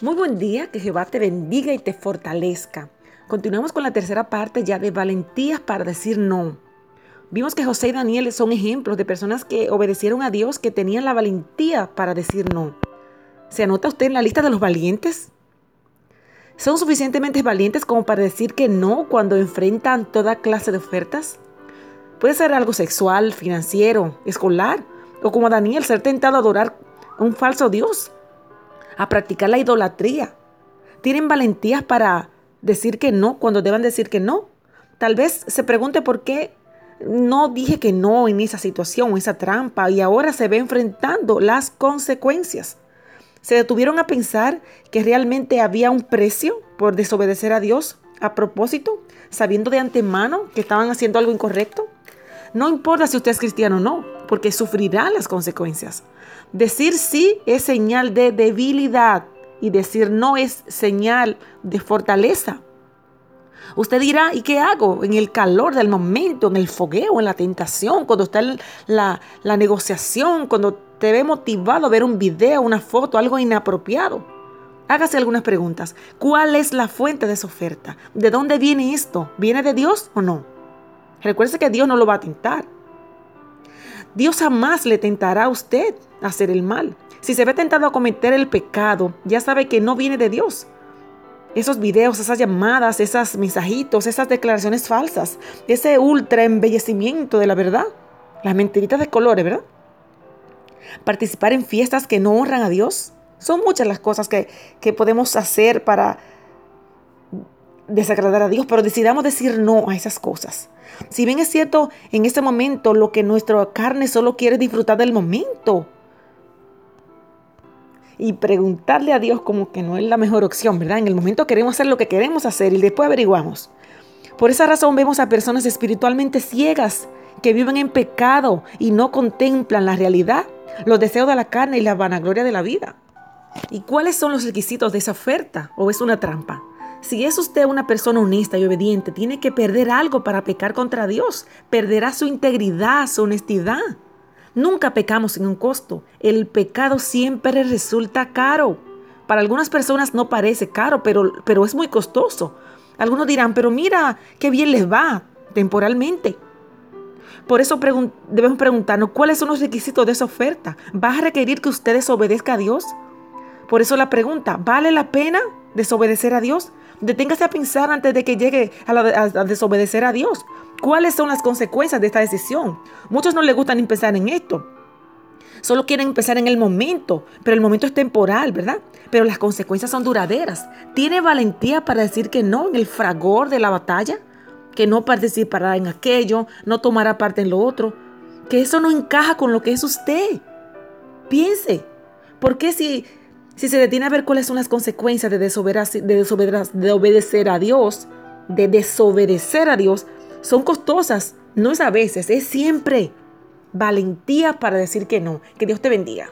Muy buen día, que Jehová te bendiga y te fortalezca. Continuamos con la tercera parte ya de valentías para decir no. Vimos que José y Daniel son ejemplos de personas que obedecieron a Dios, que tenían la valentía para decir no. ¿Se anota usted en la lista de los valientes? ¿Son suficientemente valientes como para decir que no cuando enfrentan toda clase de ofertas? Puede ser algo sexual, financiero, escolar, o como Daniel, ser tentado a adorar a un falso Dios a practicar la idolatría. Tienen valentías para decir que no cuando deban decir que no. Tal vez se pregunte por qué no dije que no en esa situación, esa trampa, y ahora se ve enfrentando las consecuencias. Se detuvieron a pensar que realmente había un precio por desobedecer a Dios a propósito, sabiendo de antemano que estaban haciendo algo incorrecto. No importa si usted es cristiano o no, porque sufrirá las consecuencias. Decir sí es señal de debilidad y decir no es señal de fortaleza. Usted dirá, ¿y qué hago? En el calor del momento, en el fogueo, en la tentación, cuando está la, negociación, cuando te ve motivado a ver un video, una foto, algo inapropiado. Hágase algunas preguntas. ¿Cuál es la fuente de esa oferta? ¿De dónde viene esto? ¿Viene de Dios o no? Recuerde que Dios no lo va a tentar. Dios jamás le tentará a usted a hacer el mal. Si se ve tentado a cometer el pecado, ya sabe que no viene de Dios. Esos videos, esas llamadas, esos mensajitos, esas declaraciones falsas, ese ultra embellecimiento de la verdad, las mentiritas de colores, ¿verdad? Participar en fiestas que no honran a Dios. Son muchas las cosas que, que podemos hacer para desagradar a Dios, pero decidamos decir no a esas cosas. Si bien es cierto, en este momento lo que nuestra carne solo quiere disfrutar del momento. Y preguntarle a Dios como que no es la mejor opción, ¿verdad? En el momento queremos hacer lo que queremos hacer y después averiguamos. Por esa razón vemos a personas espiritualmente ciegas que viven en pecado y no contemplan la realidad, los deseos de la carne y la vanagloria de la vida. ¿Y cuáles son los requisitos de esa oferta? ¿O es una trampa? Si es usted una persona honesta y obediente, tiene que perder algo para pecar contra Dios. Perderá su integridad, su honestidad. Nunca pecamos sin un costo. El pecado siempre resulta caro. Para algunas personas no parece caro, pero, pero es muy costoso. Algunos dirán, pero mira, qué bien les va temporalmente. Por eso debemos preguntarnos cuáles son los requisitos de esa oferta. ¿Va a requerir que ustedes obedezcan a Dios? Por eso la pregunta, ¿vale la pena desobedecer a Dios? Deténgase a pensar antes de que llegue a, desobedecer a Dios. ¿Cuáles son las consecuencias de esta decisión? Muchos no les gustan empezar en esto. Solo quieren empezar en el momento, pero el momento es temporal, ¿verdad? Pero las consecuencias son duraderas. ¿Tiene valentía para decir que no en el fragor de la batalla? Que no participará en aquello, no tomará parte en lo otro. Que eso no encaja con lo que es usted. Piense, ¿por qué si si se detiene a ver cuáles son las consecuencias de, desobedecer, de, obedecer a Dios, de desobedecer a Dios, son costosas. No es a veces, es siempre valentía para decir que no. Que Dios te bendiga.